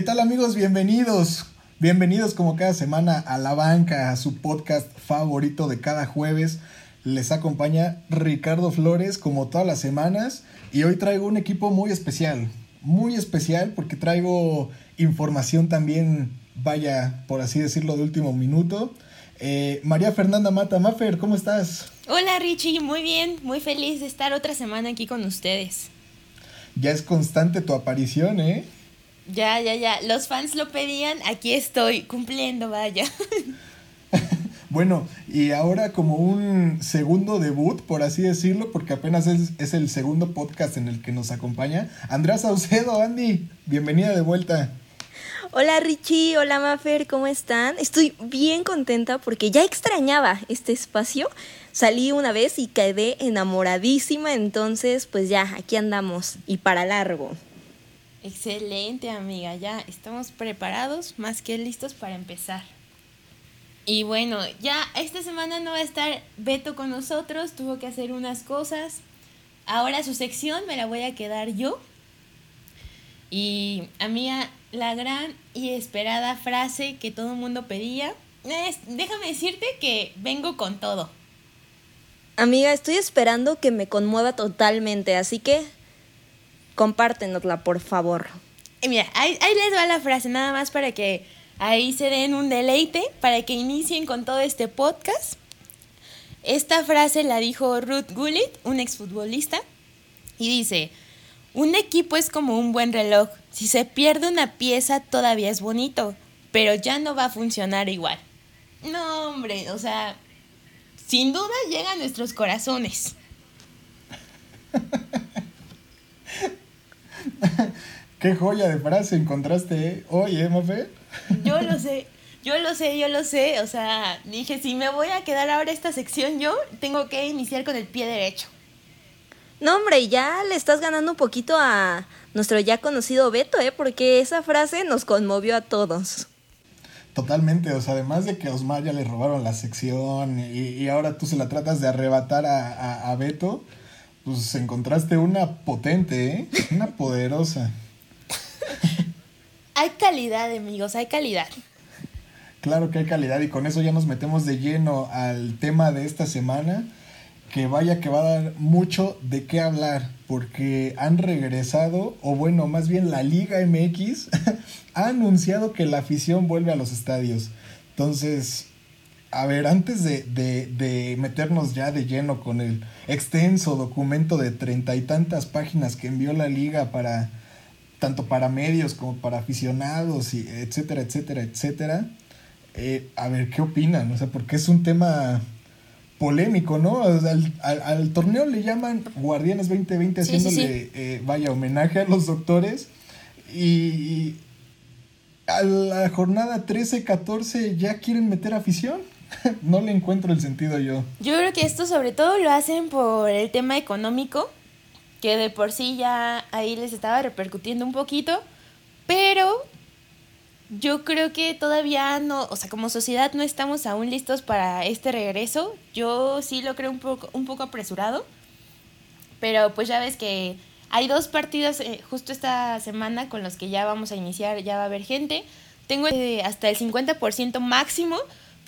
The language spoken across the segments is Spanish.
¿Qué tal amigos? Bienvenidos. Bienvenidos como cada semana a La Banca, a su podcast favorito de cada jueves. Les acompaña Ricardo Flores como todas las semanas y hoy traigo un equipo muy especial. Muy especial porque traigo información también, vaya, por así decirlo, de último minuto. Eh, María Fernanda Mata, Mafer, ¿cómo estás? Hola Richie, muy bien, muy feliz de estar otra semana aquí con ustedes. Ya es constante tu aparición, ¿eh? Ya, ya, ya. Los fans lo pedían, aquí estoy cumpliendo, vaya. bueno, y ahora como un segundo debut, por así decirlo, porque apenas es, es, el segundo podcast en el que nos acompaña, Andrea Saucedo, Andy, bienvenida de vuelta. Hola Richie, hola Mafer, ¿cómo están? Estoy bien contenta porque ya extrañaba este espacio. Salí una vez y quedé enamoradísima, entonces pues ya, aquí andamos y para largo. Excelente, amiga. Ya estamos preparados, más que listos para empezar. Y bueno, ya esta semana no va a estar Beto con nosotros, tuvo que hacer unas cosas. Ahora su sección me la voy a quedar yo. Y amiga, la gran y esperada frase que todo el mundo pedía déjame decirte que vengo con todo. Amiga, estoy esperando que me conmueva totalmente, así que compártenosla, por favor. Y mira, ahí, ahí, les va la frase, nada más para que ahí se den un deleite, para que inicien con todo este podcast. Esta frase la dijo Ruth Gullit, un exfutbolista, y dice, un equipo es como un buen reloj, si se pierde una pieza todavía es bonito, pero ya no va a funcionar igual. No, hombre, o sea, sin duda llega a nuestros corazones. Qué joya de frase encontraste hoy, ¿eh, Mafe? Yo lo sé, yo lo sé, yo lo sé. O sea, dije, si me voy a quedar ahora esta sección yo, tengo que iniciar con el pie derecho. No, hombre, ya le estás ganando un poquito a nuestro ya conocido Beto, ¿eh? Porque esa frase nos conmovió a todos. Totalmente, o sea, además de que a Osmar ya le robaron la sección y, ahora tú se la tratas de arrebatar a, a Beto, pues encontraste una potente, ¿eh? Una poderosa. hay calidad, amigos, hay calidad. Claro que hay calidad y con eso ya nos metemos de lleno al tema de esta semana, que vaya que va a dar mucho de qué hablar, porque han regresado, o bueno, más bien la Liga MX ha anunciado que la afición vuelve a los estadios. Entonces, a ver, antes de, de, de, meternos ya de lleno con el extenso documento de treinta y tantas páginas que envió la liga para tanto para medios como para aficionados y etcétera, etcétera, etcétera. Eh, a ver, ¿qué opinan? O sea, porque es un tema polémico, ¿no? al, al, torneo le llaman Guardianes 2020 haciéndole, eh, vaya, homenaje a los doctores y a la jornada 13-14 ya quieren meter afición. no le encuentro el sentido yo. Yo creo que esto sobre todo lo hacen por el tema económico, que de por sí ya ahí les estaba repercutiendo un poquito, pero yo creo que todavía no, o sea, como sociedad no estamos aún listos para este regreso. Yo sí lo creo un poco, un poco apresurado, pero pues ya ves que hay dos partidos eh, justo esta semana con los que ya vamos a iniciar, ya va a haber gente. Tengo eh, hasta el 50% máximo,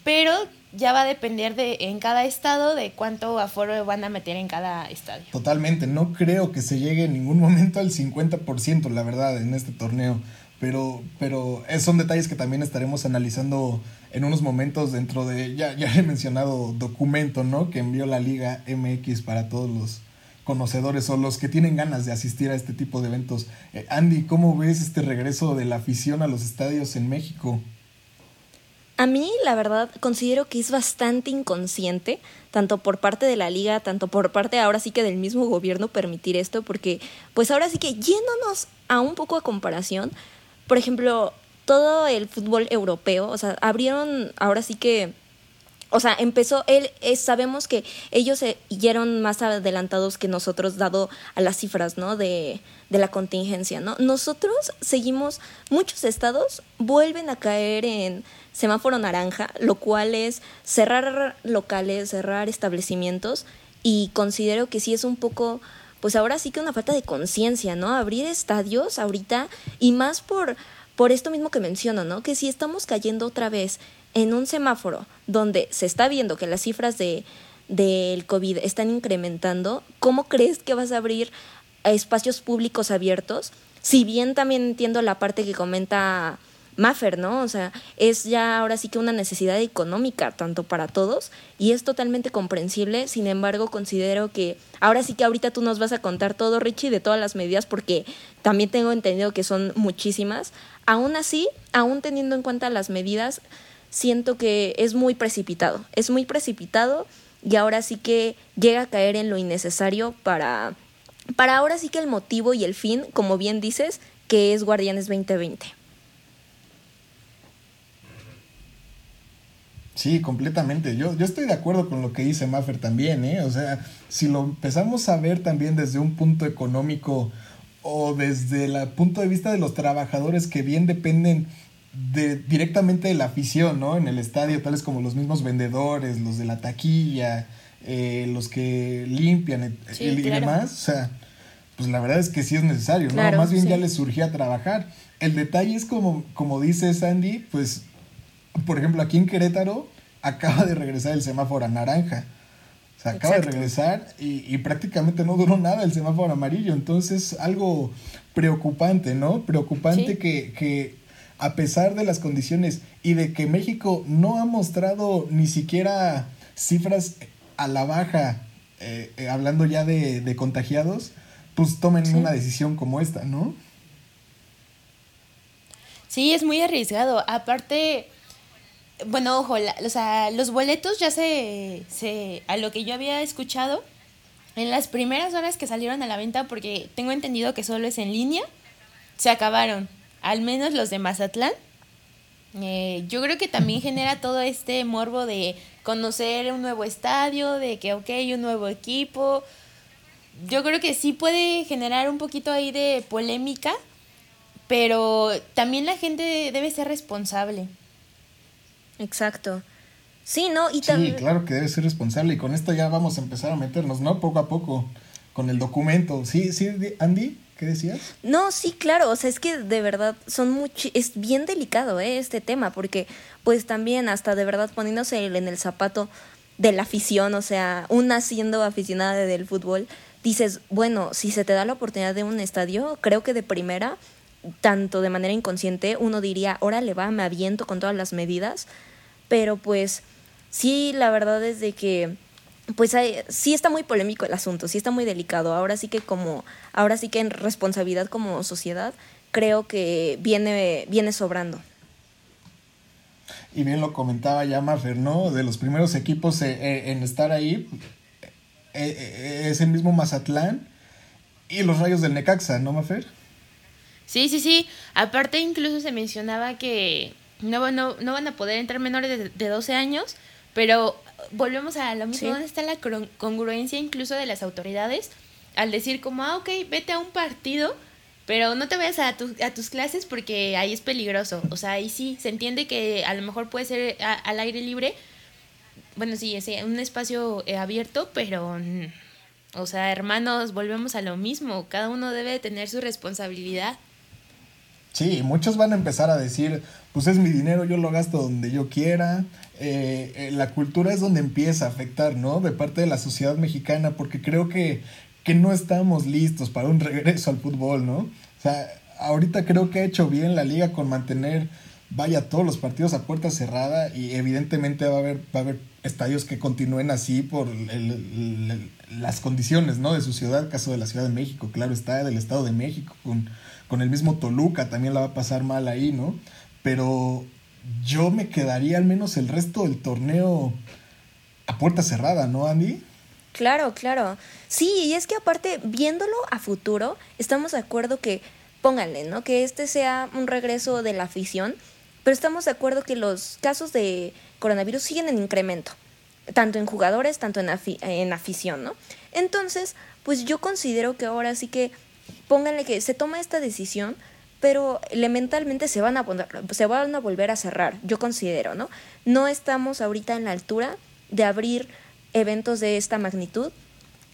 pero ya va a depender de en cada estado de cuánto aforo van a meter en cada estadio. Totalmente, no creo que se llegue en ningún momento al 50%, la verdad, en este torneo. Pero, pero son detalles que también estaremos analizando en unos momentos dentro de, ya, ya he mencionado, documento, ¿no? Que envió la Liga MX para todos los conocedores o los que tienen ganas de asistir a este tipo de eventos. Eh, Andy, ¿cómo ves este regreso de la afición a los estadios en México? A mí, la verdad, considero que es bastante inconsciente, tanto por parte de la liga, tanto por parte ahora sí que del mismo gobierno permitir esto, porque pues ahora sí que yéndonos a un poco a comparación, por ejemplo, todo el fútbol europeo, o sea, abrieron ahora sí que o sea, empezó, él, sabemos que ellos se siguieron más adelantados que nosotros, dado a las cifras, ¿no? De, de la contingencia, ¿no? Nosotros seguimos, muchos estados vuelven a caer en semáforo naranja, lo cual es cerrar locales, cerrar establecimientos, y considero que sí es un poco, pues ahora sí que una falta de conciencia, ¿no? Abrir estadios ahorita, y más por por esto mismo que menciono, ¿no? Que si estamos cayendo otra vez en un semáforo donde se está viendo que las cifras de del COVID están incrementando, ¿cómo crees que vas a abrir espacios públicos abiertos? Si bien también entiendo la parte que comenta Maffer, ¿no? O sea, es ya ahora sí que una necesidad económica, tanto para todos, y es totalmente comprensible. Sin embargo, considero que ahora sí que ahorita tú nos vas a contar todo, Richie, de todas las medidas, porque también tengo entendido que son muchísimas. Aún así, aún teniendo en cuenta las medidas, siento que es muy precipitado. Es muy precipitado y ahora sí que llega a caer en lo innecesario para, para ahora sí que el motivo y el fin, como bien dices, que es Guardianes 2020. Sí, completamente. Yo, yo estoy de acuerdo con lo que dice Maffer también, ¿eh? O sea, si lo empezamos a ver también desde un punto económico o desde el punto de vista de los trabajadores que bien dependen de, directamente de la afición, ¿no? En el estadio, tales como los mismos vendedores, los de la taquilla, eh, los que limpian y demás. O sea, pues la verdad es que sí es necesario, ¿no? Más bien ya les surgía trabajar. El detalle es como, como dice Sandy, pues por ejemplo, aquí en Querétaro acaba de regresar el semáforo a naranja. O sea, acaba de regresar y, prácticamente no duró nada el semáforo amarillo. Entonces, algo preocupante, ¿no? Preocupante que, que a pesar de las condiciones y de que México no ha mostrado ni siquiera cifras a la baja, eh, eh, hablando ya de, contagiados, pues tomen una decisión como esta, ¿no? Sí, es muy arriesgado. Aparte, bueno, ojo, o sea, los boletos ya se, se, a lo que yo había escuchado, en las primeras horas que salieron a la venta, porque tengo entendido que solo es en línea, se acabaron, al menos los de Mazatlán. Eh, yo creo que también genera todo este morbo de conocer un nuevo estadio, de que, ok, un nuevo equipo. Yo creo que sí puede generar un poquito ahí de polémica, pero también la gente debe ser responsable. Exacto. Sí, ¿no? Y sí, claro que debe ser responsable y con esto ya vamos a empezar a meternos, ¿no? Poco a poco con el documento. Sí, sí, Andy, ¿qué decías? No, sí, claro, o sea, es que de verdad son mucho, es bien delicado ¿eh? este tema, porque pues también hasta de verdad poniéndose en el zapato de la afición, o sea, una siendo aficionada del fútbol, dices, bueno, si se te da la oportunidad de un estadio, creo que de primera, tanto de manera inconsciente, uno diría, órale va, me aviento con todas las medidas, pero pues sí, la verdad es de que pues sí está muy polémico el asunto, sí está muy delicado. Ahora sí que como, ahora sí que en responsabilidad como sociedad, creo que viene, viene sobrando. Y bien lo comentaba ya Mafer, ¿no? De los primeros equipos eh, eh, en estar ahí eh, es el mismo Mazatlán y los Rayos del Necaxa, ¿no, Mafer? Sí, sí, sí. Aparte incluso se mencionaba que no, no, no van a poder entrar menores de, 12 años, pero volvemos a lo mismo, ¿dónde está la congruencia incluso de las autoridades al decir como, ah, ok, vete a un partido, pero no te vayas a, a tus clases porque ahí es peligroso. O sea, ahí sí, se entiende que a lo mejor puede ser al aire libre, bueno, sí, es un espacio eh, abierto, pero, o sea, hermanos, volvemos a lo mismo, cada uno debe tener su responsabilidad. Sí, muchos van a empezar a decir, pues es mi dinero, yo lo gasto donde yo quiera. Eh, eh, la cultura es donde empieza a afectar, ¿no? De parte de la sociedad mexicana, porque creo que, que no estamos listos para un regreso al fútbol, ¿no? O sea, ahorita creo que ha hecho bien la liga con mantener, vaya, todos los partidos a puerta cerrada y evidentemente va a haber, va a haber estadios que continúen así por las condiciones, ¿no? De su ciudad, caso de la Ciudad de México, claro está, del Estado de México, con con el mismo Toluca también la va a pasar mal ahí, ¿no? Pero yo me quedaría al menos el resto del torneo a puerta cerrada, ¿no, Andy? Claro, claro. Sí, y es que aparte, viéndolo a futuro, estamos de acuerdo que, pónganle, ¿no? Que este sea un regreso de la afición, pero estamos de acuerdo que los casos de coronavirus siguen en incremento, tanto en jugadores, tanto en, en afición, ¿no? Entonces, pues yo considero que ahora sí que pónganle que se toma esta decisión, pero elementalmente se van a se van a volver a cerrar, yo considero, ¿no? No estamos ahorita en la altura de abrir eventos de esta magnitud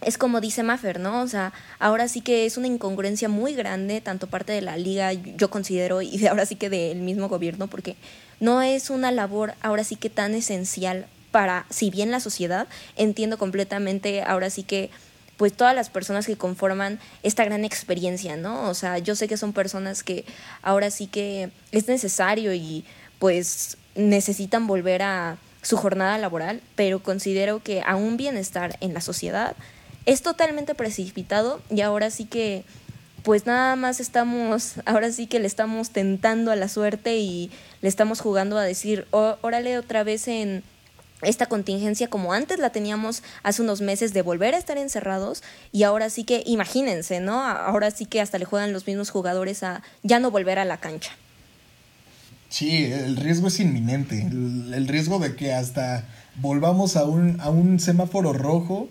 es como dice Maffer, ¿no? O sea, ahora sí que es una incongruencia muy grande, tanto parte de la liga, yo considero, y ahora sí que del mismo gobierno, porque no es una labor ahora sí que tan esencial para, si bien la sociedad, entiendo completamente ahora sí que pues todas las personas que conforman esta gran experiencia, ¿no? O sea, yo sé que son personas que ahora sí que es necesario y pues necesitan volver a su jornada laboral, pero considero que a un bienestar en la sociedad es totalmente precipitado y ahora sí que pues nada más estamos, ahora sí que le estamos tentando a la suerte y le estamos jugando a decir, órale otra vez en esta contingencia como antes la teníamos hace unos meses de volver a estar encerrados y ahora sí que imagínense, ¿no? Ahora sí que hasta le juegan los mismos jugadores a ya no volver a la cancha. Sí, el riesgo es inminente, el, riesgo de que hasta volvamos a un, a un semáforo rojo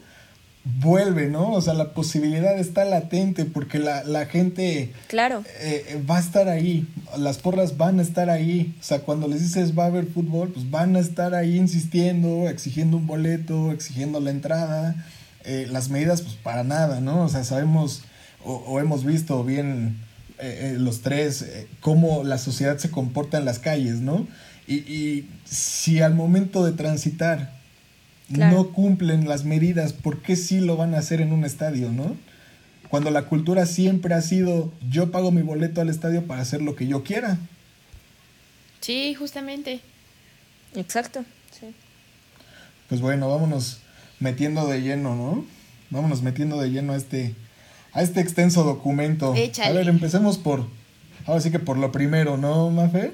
vuelve, ¿no? O sea, la posibilidad está latente porque la, la gente claro. Eh, va a estar ahí, las porras van a estar ahí, o sea, cuando les dices va a haber fútbol, pues van a estar ahí insistiendo, exigiendo un boleto, exigiendo la entrada, eh, las medidas pues para nada, ¿no? O sea, sabemos o, hemos visto bien eh, los tres cómo la sociedad se comporta en las calles, ¿no? Y, y si al momento de transitar no cumplen las medidas, ¿por qué sí lo van a hacer en un estadio, no? Cuando la cultura siempre ha sido yo pago mi boleto al estadio para hacer lo que yo quiera. Sí, justamente. Exacto, sí. Pues bueno, vámonos metiendo de lleno, ¿no? Vámonos metiendo de lleno a este a este extenso documento. Échale. A ver, empecemos por ahora sí que por lo primero, ¿no, Mafe?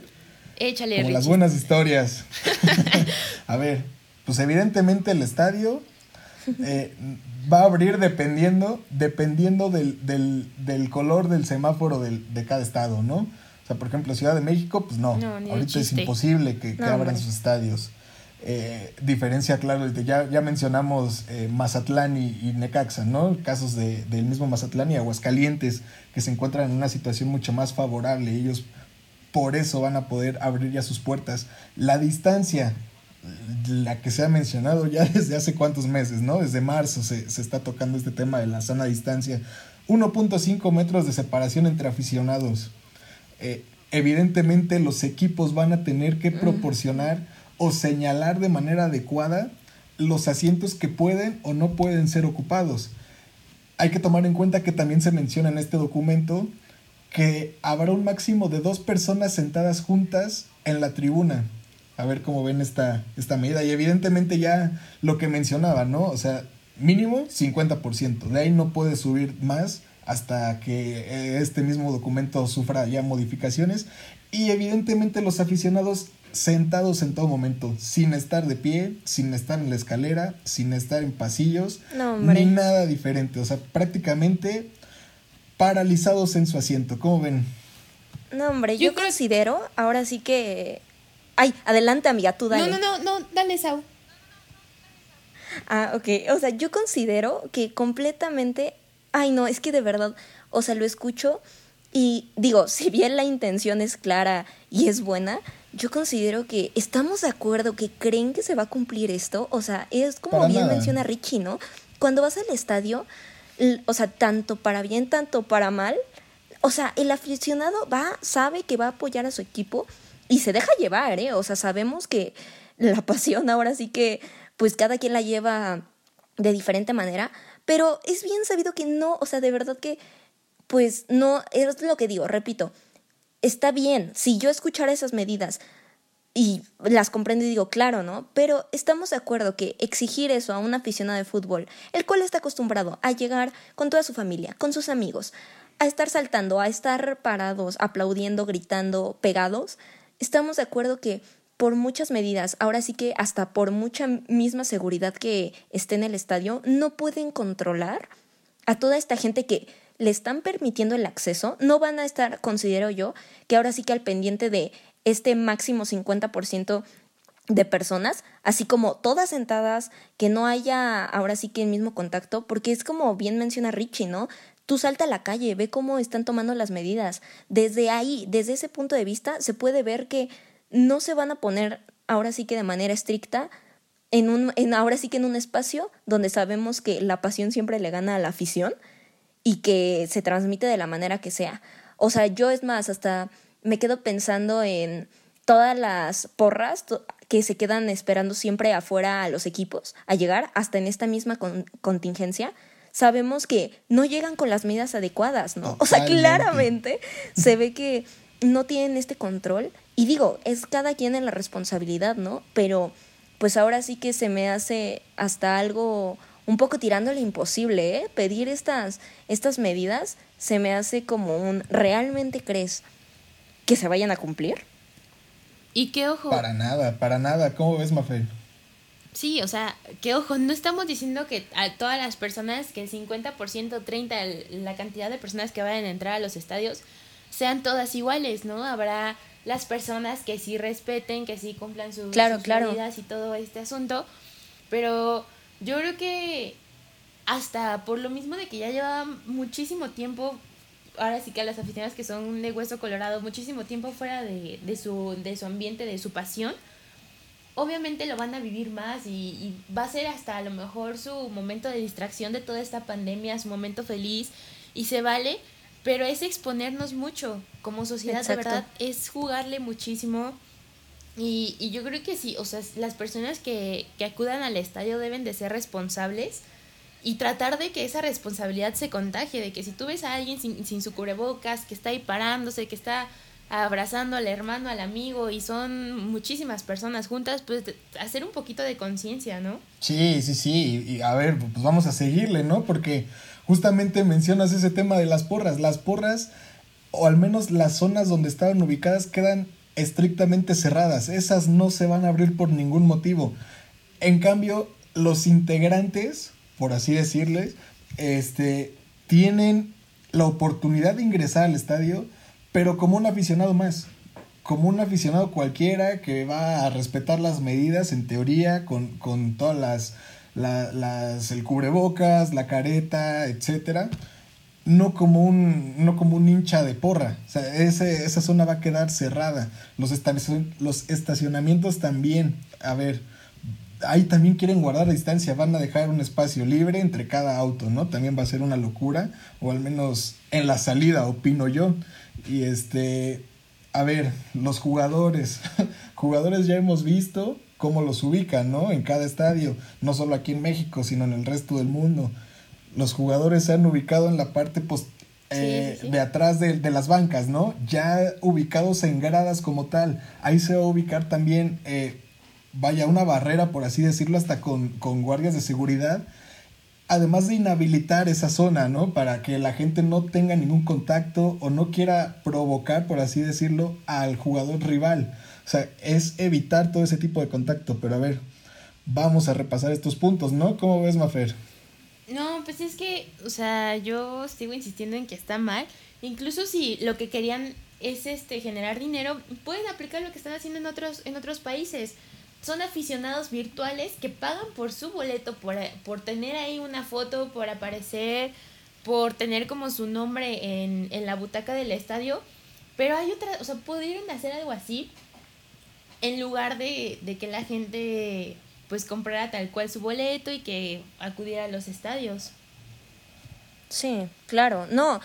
Échale, Como las buenas historias. a ver, pues evidentemente el estadio eh, va a abrir dependiendo, dependiendo del, del, del color del semáforo del, de cada estado, ¿no? O sea, por ejemplo, Ciudad de México, pues no, ahorita es imposible que, abran sus estadios. Eh, diferencia, claro, ya, ya mencionamos eh, Mazatlán y, Necaxa, ¿no? Casos de, del mismo Mazatlán y Aguascalientes, que se encuentran en una situación mucho más favorable. Ellos por eso van a poder abrir ya sus puertas. La distancia la que se ha mencionado ya desde hace cuántos meses, ¿no? Desde marzo se, está tocando este tema de la sana distancia. 1.5 metros de separación entre aficionados. Eh, evidentemente los equipos van a tener que proporcionar o señalar de manera adecuada los asientos que pueden o no pueden ser ocupados. Hay que tomar en cuenta que también se menciona en este documento que habrá un máximo de dos personas sentadas juntas en la tribuna a ver cómo ven esta, esta medida. Y evidentemente ya lo que mencionaba, ¿no? O sea, mínimo 50%. De ahí no puede subir más hasta que eh, este mismo documento sufra ya modificaciones. Y evidentemente los aficionados sentados en todo momento, sin estar de pie, sin estar en la escalera, sin estar en pasillos, ni nada diferente. O sea, prácticamente paralizados en su asiento. ¿Cómo ven? No, hombre, yo, considero, ahora sí que Ay, adelante, amiga, tú dale. No, no, no, no, dale, Sau. Ah, ok. O sea, yo considero que completamente. Ay, no, es que de verdad, o sea, lo escucho y digo, si bien la intención es clara y es buena, yo considero que estamos de acuerdo, que creen que se va a cumplir esto. O sea, es como bien menciona Richie, ¿no? Cuando vas al estadio, o sea, tanto para bien, tanto para mal, o sea, el aficionado va, sabe que va a apoyar a su equipo y se deja llevar, ¿eh? O sea, sabemos que la pasión ahora sí que, pues cada quien la lleva de diferente manera, pero es bien sabido que no, o sea, de verdad que, pues no, es lo que digo, repito, está bien, si yo escuchara esas medidas y las comprendo y digo, claro, ¿no? Pero estamos de acuerdo que exigir eso a un aficionado de fútbol, el cual está acostumbrado a llegar con toda su familia, con sus amigos, a estar saltando, a estar parados, aplaudiendo, gritando, pegados, estamos de acuerdo que por muchas medidas, ahora sí que hasta por mucha misma seguridad que esté en el estadio, no pueden controlar a toda esta gente que le están permitiendo el acceso, no van a estar, considero yo, que ahora sí que al pendiente de este máximo 50% de personas, así como todas sentadas, que no haya ahora sí que el mismo contacto, porque es como bien menciona Richie, ¿no? Tú salta a la calle, ve cómo están tomando las medidas. Desde ahí, desde ese punto de vista, se puede ver que no se van a poner ahora sí que de manera estricta en un, ahora sí que en un espacio donde sabemos que la pasión siempre le gana a la afición y que se transmite de la manera que sea. O sea, yo es más, hasta me quedo pensando en todas las porras que se quedan esperando siempre afuera a los equipos a llegar, hasta en esta misma contingencia, sabemos que no llegan con las medidas adecuadas, ¿no? O sea, claramente se ve que no tienen este control. Y digo, es cada quien en la responsabilidad, ¿no? Pero pues ahora sí que se me hace hasta algo un poco tirándole imposible, ¿eh? Pedir estas, estas medidas se me hace como un, ¿realmente crees que se vayan a cumplir? Y qué ojo. Para nada, para nada. ¿Cómo ves, Mafe? Sí, o sea, qué ojo, no estamos diciendo que a todas las personas, que el 50%, 30%, la cantidad de personas que vayan a entrar a los estadios, sean todas iguales, ¿no? Habrá las personas que sí respeten, que sí cumplan sus, claro, medidas y todo este asunto, pero yo creo que hasta por lo mismo de que ya lleva muchísimo tiempo, ahora sí que a las aficionadas que son de hueso colorado, muchísimo tiempo fuera de, de, su, de su ambiente, de su pasión, obviamente lo van a vivir más y, y, va a ser hasta a lo mejor su momento de distracción de toda esta pandemia, su momento feliz y se vale, pero es exponernos mucho como sociedad, de verdad, es jugarle muchísimo y, y yo creo que sí, o sea, las personas que, que acudan al estadio deben de ser responsables y tratar de que esa responsabilidad se contagie, de que si tú ves a alguien sin, sin su cubrebocas, que está ahí parándose, que está abrazando al hermano, al amigo y son muchísimas personas juntas, pues hacer un poquito de conciencia, ¿no? Sí, sí, sí, y a ver, pues vamos a seguirle, ¿no? Porque justamente mencionas ese tema de las porras, las porras, o al menos las zonas donde estaban ubicadas, quedan estrictamente cerradas, esas no se van a abrir por ningún motivo. En cambio, los integrantes, por así decirles, este, tienen la oportunidad de ingresar al estadio, pero como un aficionado más, como un aficionado cualquiera que va a respetar las medidas en teoría con, con todas las, las, el cubrebocas, la careta, etcétera, no como un, no como un hincha de porra. Esa zona va a quedar cerrada. Los, los estacionamientos también. A ver, ahí también quieren guardar distancia, van a dejar un espacio libre entre cada auto, ¿no? También va a ser una locura, o al menos en la salida, opino yo. Y este, a ver, los jugadores, jugadores ya hemos visto cómo los ubican, ¿no? En cada estadio, no solo aquí en México, sino en el resto del mundo. Los jugadores se han ubicado en la parte post eh, de atrás de, de, las bancas, ¿no? Ya ubicados en gradas como tal. Ahí se va a ubicar también, eh, vaya, una barrera, por así decirlo, hasta con, con guardias de seguridad además de inhabilitar esa zona, ¿no? Para que la gente no tenga ningún contacto o no quiera provocar, por así decirlo, al jugador rival. O sea, es evitar todo ese tipo de contacto. Pero a ver, vamos a repasar estos puntos, ¿no? ¿Cómo ves, Mafer? No, pues es que, o sea, yo sigo insistiendo en que está mal. Incluso si lo que querían es este generar dinero, pueden aplicar lo que están haciendo en otros, en otros países son aficionados virtuales que pagan por su boleto, por, por tener ahí una foto, por aparecer, por tener como su nombre en, en la butaca del estadio. Pero hay otra, o sea, pudieron hacer algo así en lugar de, de que la gente pues comprara tal cual su boleto y que acudiera a los estadios. Sí, claro, no,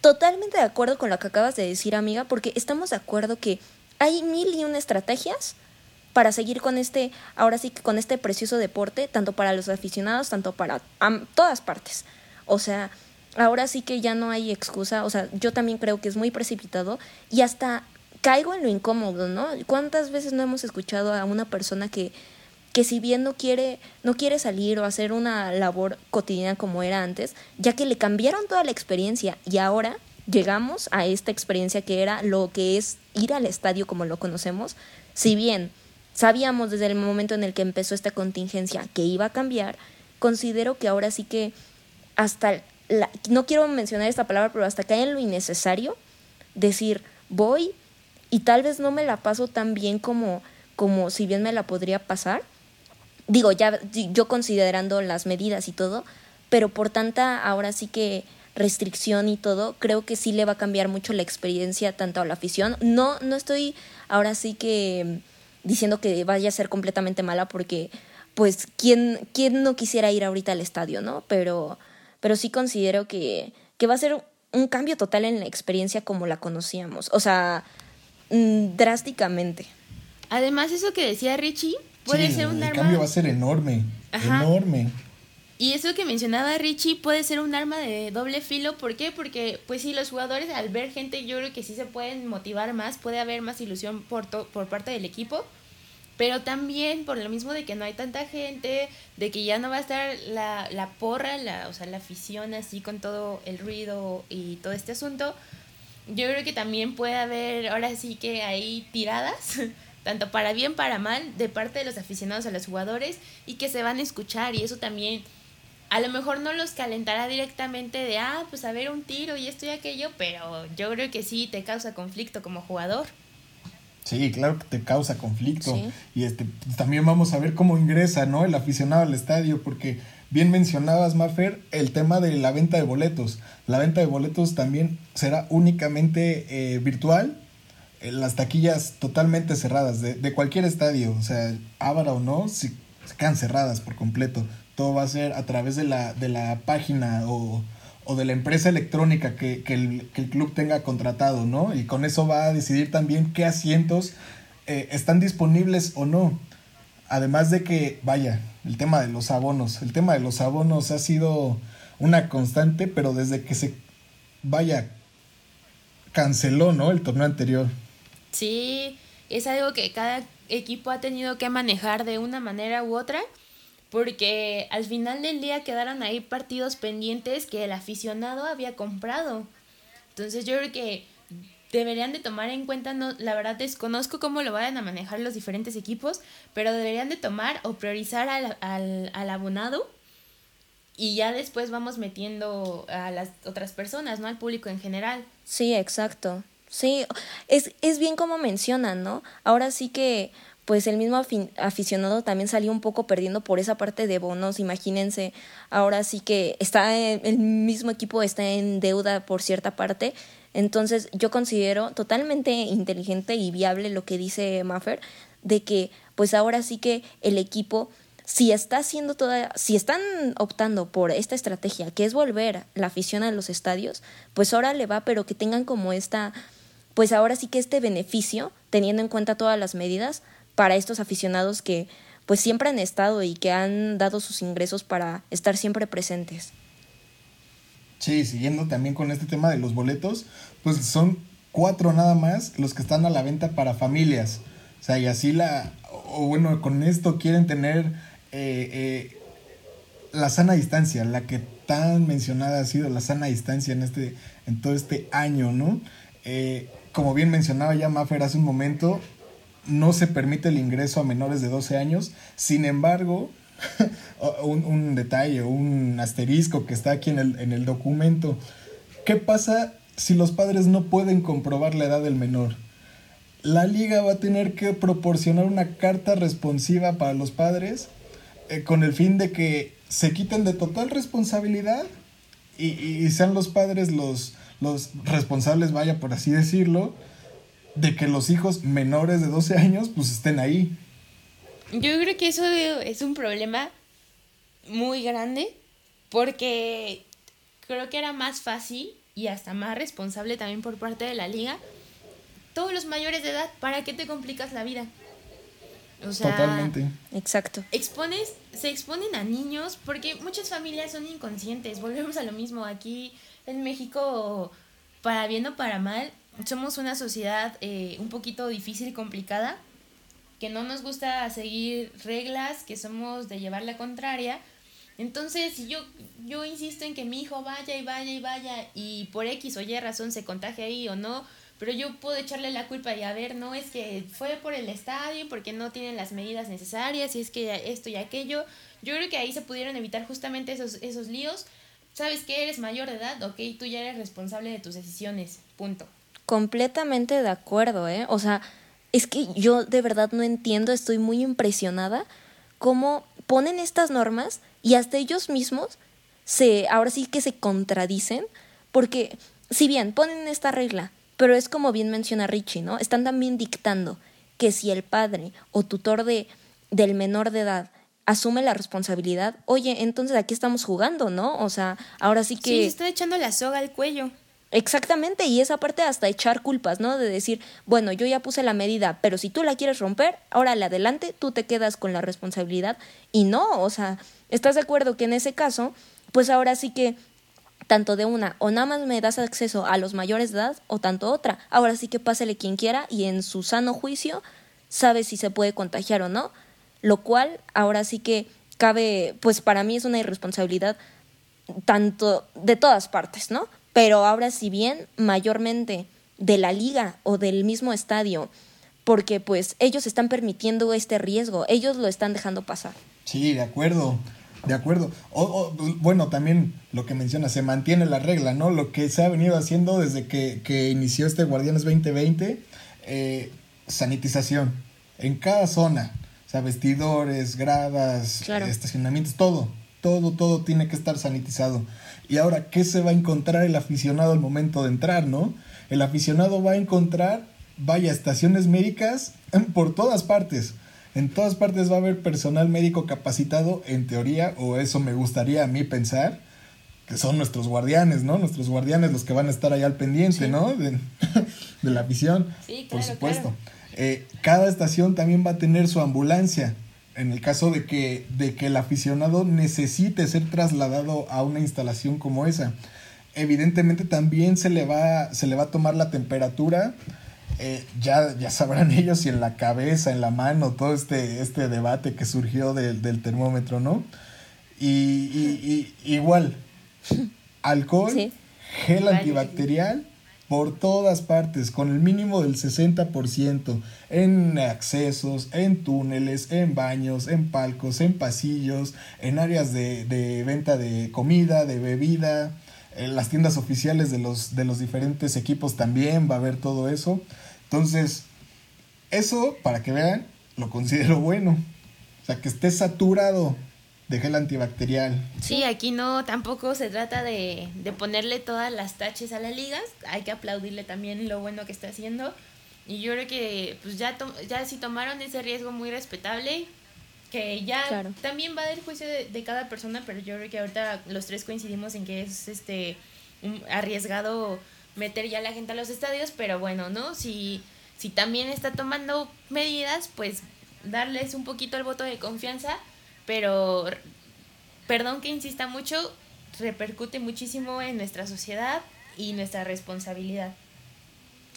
totalmente de acuerdo con lo que acabas de decir, amiga, porque estamos de acuerdo que hay mil y una estrategias para seguir con este, ahora sí que con este precioso deporte, tanto para los aficionados, tanto para todas partes. O sea, ahora sí que ya no hay excusa, o sea, yo también creo que es muy precipitado y hasta caigo en lo incómodo, ¿no? ¿Cuántas veces no hemos escuchado a una persona que que si bien no quiere no quiere salir o hacer una labor cotidiana como era antes, ya que le cambiaron toda la experiencia y ahora llegamos a esta experiencia que era lo que es ir al estadio como lo conocemos, si bien Sabíamos desde el momento en el que empezó esta contingencia que iba a cambiar. Considero que ahora sí que hasta, no quiero mencionar esta palabra, pero hasta cae en lo innecesario decir, voy y tal vez no me la paso tan bien como, como si bien me la podría pasar. Digo, ya yo considerando las medidas y todo, pero por tanta ahora sí que restricción y todo, creo que sí le va a cambiar mucho la experiencia tanto a la afición. No, no estoy ahora sí que diciendo que vaya a ser completamente mala porque pues, ¿quién, ¿quién no quisiera ir ahorita al estadio, no? Pero, pero sí considero que, que va a ser un cambio total en la experiencia como la conocíamos. O sea, mm, drásticamente. Además, eso que decía Richie puede ser un el arma. cambio va a ser enorme, Ajá. enorme. Y eso que mencionaba Richie puede ser un arma de doble filo. ¿Por qué? Porque, pues sí, los jugadores al ver gente, yo creo que sí se pueden motivar más, puede haber más ilusión por, to- por parte del equipo. Pero también por lo mismo de que no hay tanta gente, de que ya no va a estar la, la porra, la, o sea, la afición así con todo el ruido y todo este asunto. Yo creo que también puede haber, ahora sí que hay tiradas, tanto para bien para mal, de parte de los aficionados a los jugadores y que se van a escuchar y eso también a lo mejor no los calentará directamente de, ah, pues a ver un tiro y esto y aquello, pero yo creo que sí te causa conflicto como jugador. Sí, claro que te causa conflicto. Sí. Y este, también vamos a ver cómo ingresa, ¿no? El aficionado al estadio, porque bien mencionabas, Mafer, el tema de la venta de boletos. La venta de boletos también será únicamente eh, virtual. eh, Las taquillas totalmente cerradas de, de cualquier estadio, o sea, ábara o no, si, se quedan cerradas por completo. Todo va a ser a través de la, de la página o, o de la empresa electrónica que, que el, que el club tenga contratado, ¿no? Y con eso va a decidir también qué asientos eh, están disponibles o no. Además de que, vaya, el tema de los abonos. El tema de los abonos ha sido una constante, pero desde que se, vaya, canceló, ¿no? El torneo anterior. Sí, es algo que cada equipo ha tenido que manejar de una manera u otra, porque al final del día quedaron ahí partidos pendientes que el aficionado había comprado. Entonces yo creo que deberían de tomar en cuenta, no, la verdad desconozco cómo lo vayan a manejar los diferentes equipos, pero deberían de tomar o priorizar al, al, al abonado y ya después vamos metiendo a las otras personas, ¿no? Al público en general. Sí, exacto. Sí, es, es bien como mencionan, ¿no? Ahora sí que, pues el mismo afi- aficionado también salió un poco perdiendo por esa parte de bonos, imagínense, ahora sí que está el mismo equipo está en deuda por cierta parte, entonces yo considero totalmente inteligente y viable lo que dice Maffer, de que pues ahora sí que el equipo si está haciendo toda, si están optando por esta estrategia, que es volver la afición a los estadios, pues ahora le va, pero que tengan como esta, pues ahora sí que este beneficio, teniendo en cuenta todas las medidas para estos aficionados que pues siempre han estado y que han dado sus ingresos para estar siempre presentes. Sí, siguiendo también con este tema de los boletos, pues son cuatro nada más los que están a la venta para familias. O sea, y así la, o bueno, con esto quieren tener eh, eh, la sana distancia, la que tan mencionada ha sido la sana distancia en, este, en todo este año, ¿no? Eh, como bien mencionaba ya Maffer hace un momento, no se permite el ingreso a menores de 12 años, sin embargo, un, un detalle, un asterisco que está aquí en el, en el documento, ¿qué pasa si los padres no pueden comprobar la edad del menor? La liga va a tener que proporcionar una carta responsiva para los padres eh, con el fin de que se quiten de total responsabilidad y, y- sean los padres los, los responsables, vaya por así decirlo, de que los hijos menores de 12 años pues estén ahí. Yo creo que eso es un problema muy grande porque creo que era más fácil y hasta más responsable también por parte de la liga. Todos los mayores de edad, ¿para qué te complicas la vida? O sea, Totalmente. Exacto. expones, se exponen a niños porque muchas familias son inconscientes. Volvemos a lo mismo. Aquí en México, para bien o para mal, somos una sociedad eh, un poquito difícil y complicada, que no nos gusta seguir reglas, que somos de llevar la contraria. Entonces, yo, yo insisto en que mi hijo vaya y vaya y vaya y por X o Y razón se contagia ahí o no, pero yo puedo echarle la culpa y a ver, no es que fue por el estadio, porque no tienen las medidas necesarias, y es que esto y aquello. Yo creo que ahí se pudieron evitar justamente esos, esos líos. Sabes que eres mayor de edad, ok, tú ya eres responsable de tus decisiones, punto. Completamente de acuerdo, ¿eh? O sea, es que yo de verdad no entiendo, estoy muy impresionada cómo ponen estas normas y hasta ellos mismos se, ahora sí que se contradicen, porque si bien ponen esta regla, pero es como bien menciona Richie, ¿no? Están también dictando que si el padre o tutor de, del menor de edad asume la responsabilidad, oye, entonces aquí estamos jugando, ¿no? O sea, ahora sí que... Sí, se está echando la soga al cuello. Exactamente, y esa parte hasta echar culpas, ¿no? De decir, bueno, yo ya puse la medida, pero si tú la quieres romper, ahora adelante, tú te quedas con la responsabilidad. Y no, o sea, ¿estás de acuerdo que en ese caso, pues ahora sí que tanto de una, o nada más me das acceso a los mayores de edad, o tanto otra. Ahora sí que pásele quien quiera y en su sano juicio sabe si se puede contagiar o no, lo cual ahora sí que cabe, pues para mí es una irresponsabilidad tanto de todas partes, ¿no? Pero ahora si bien mayormente de la liga o del mismo estadio, porque pues ellos están permitiendo este riesgo, ellos lo están dejando pasar. Sí, de acuerdo, de acuerdo. O, bueno, también lo que menciona, se mantiene la regla, ¿no? Lo que se ha venido haciendo desde que, que inició este Guardianes 2020, eh, sanitización en cada zona, o sea, vestidores, gradas, estacionamientos, todo, todo, todo tiene que estar sanitizado. Y ahora, ¿qué se va a encontrar el aficionado al momento de entrar, no? El aficionado va a encontrar, vaya, estaciones médicas por todas partes. En todas partes va a haber personal médico capacitado, en teoría, o eso me gustaría a mí pensar, que son nuestros guardianes, ¿no? Nuestros guardianes los que van a estar ahí al pendiente, ¿no? De, la afición, sí, por supuesto. Eh, cada estación también va a tener su ambulancia en el caso de que, de que el aficionado necesite ser trasladado a una instalación como esa. Evidentemente también se le va, se le va a tomar la temperatura. Eh, ya, ya sabrán ellos si en la cabeza, en la mano, todo este, este debate que surgió del termómetro, ¿no? Y, igual, alcohol, gel antibacterial por todas partes, con el mínimo del 60%, en accesos, en túneles, en baños, en palcos, en pasillos, en áreas de, venta de comida, de bebida, en las tiendas oficiales de los, de los diferentes equipos también va a haber todo eso. Entonces, eso, para que vean, lo considero bueno. O sea, que esté saturado de gel antibacterial. Sí, aquí no, tampoco se trata de, de ponerle todas las taches a las ligas, hay que aplaudirle también lo bueno que está haciendo. Y yo creo que pues ya, ya si tomaron ese riesgo muy respetable, que ya también va del juicio de, de, cada persona, pero yo creo que ahorita los tres coincidimos en que es este arriesgado meter ya a la gente a los estadios, pero bueno, ¿no? Si, si también está tomando medidas, pues darles un poquito el voto de confianza pero perdón que insista mucho, repercute muchísimo en nuestra sociedad y nuestra responsabilidad.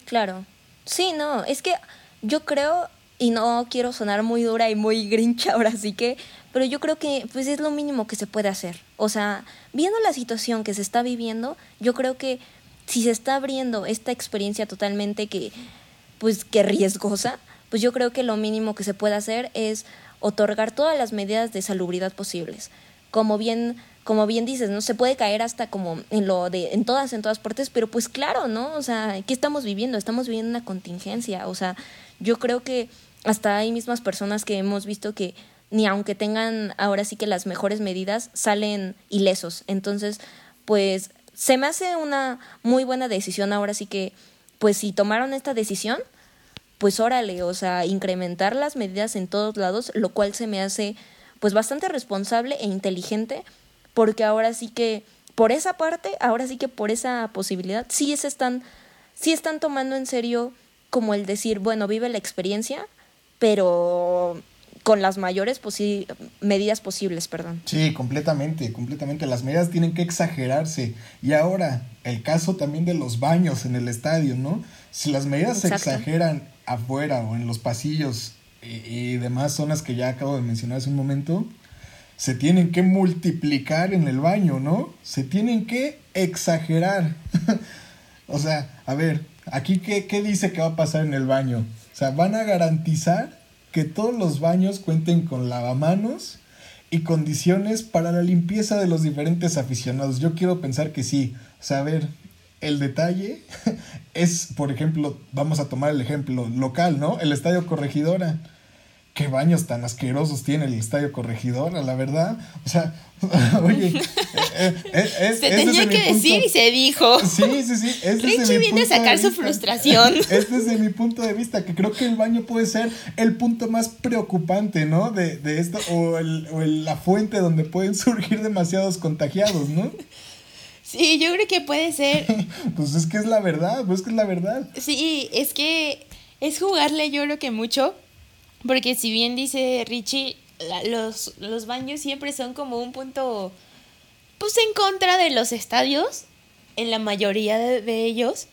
Claro. Sí, no, es que yo creo, y no quiero sonar muy dura y muy grincha ahora sí que, pero yo creo que pues es lo mínimo que se puede hacer. O sea, viendo la situación que se está viviendo, yo creo que si se está abriendo esta experiencia totalmente que, pues que riesgosa, pues yo creo que lo mínimo que se puede hacer es otorgar todas las medidas de salubridad posibles. Como bien, como bien dices, ¿no? Se puede caer hasta como en lo de, en todas, en todas partes, pero pues claro, ¿no? O sea, ¿qué estamos viviendo? Estamos viviendo una contingencia. O sea, yo creo que hasta hay mismas personas que hemos visto que ni aunque tengan ahora sí que las mejores medidas, salen ilesos. Entonces, pues se me hace una muy buena decisión ahora sí que, pues si tomaron esta decisión, pues órale, o sea, incrementar las medidas en todos lados, lo cual se me hace pues bastante responsable e inteligente, porque ahora sí que por esa parte, ahora sí que por esa posibilidad, sí se están, sí están tomando en serio como el decir, bueno, vive la experiencia, pero con las mayores medidas posibles, perdón. Sí, completamente, completamente. Las medidas tienen que exagerarse. Y ahora, el caso también de los baños en el estadio, ¿no? Si las medidas se exageran afuera o en los pasillos y, demás zonas que ya acabo de mencionar hace un momento, se tienen que multiplicar en el baño, ¿no? Se tienen que exagerar. o sea, a ver, aquí qué, qué dice que va a pasar en el baño. O sea, van a garantizar que todos los baños cuenten con lavamanos y condiciones para la limpieza de los diferentes aficionados. Yo quiero pensar que sí. O sea, a ver, el detalle es, por ejemplo, vamos a tomar el ejemplo local, ¿no? El Estadio Corregidora. qué baños tan asquerosos tiene el estadio corregidora, la verdad. O sea, oye, eh, eh, es, se tenía que decir y se dijo. Sí, sí, sí. Es Richie viene a sacar su frustración. Es desde mi punto de vista, que creo que el baño puede ser el punto más preocupante, ¿no? De, de esto, o, el, o la fuente donde pueden surgir demasiados contagiados, ¿no? Sí, yo creo que puede ser. pues es que es la verdad, pues es que es la verdad. Sí, es que es jugarle yo creo que mucho porque si bien dice Richie, los, los baños siempre son como un punto, pues en contra de los estadios, en la mayoría de, ellos.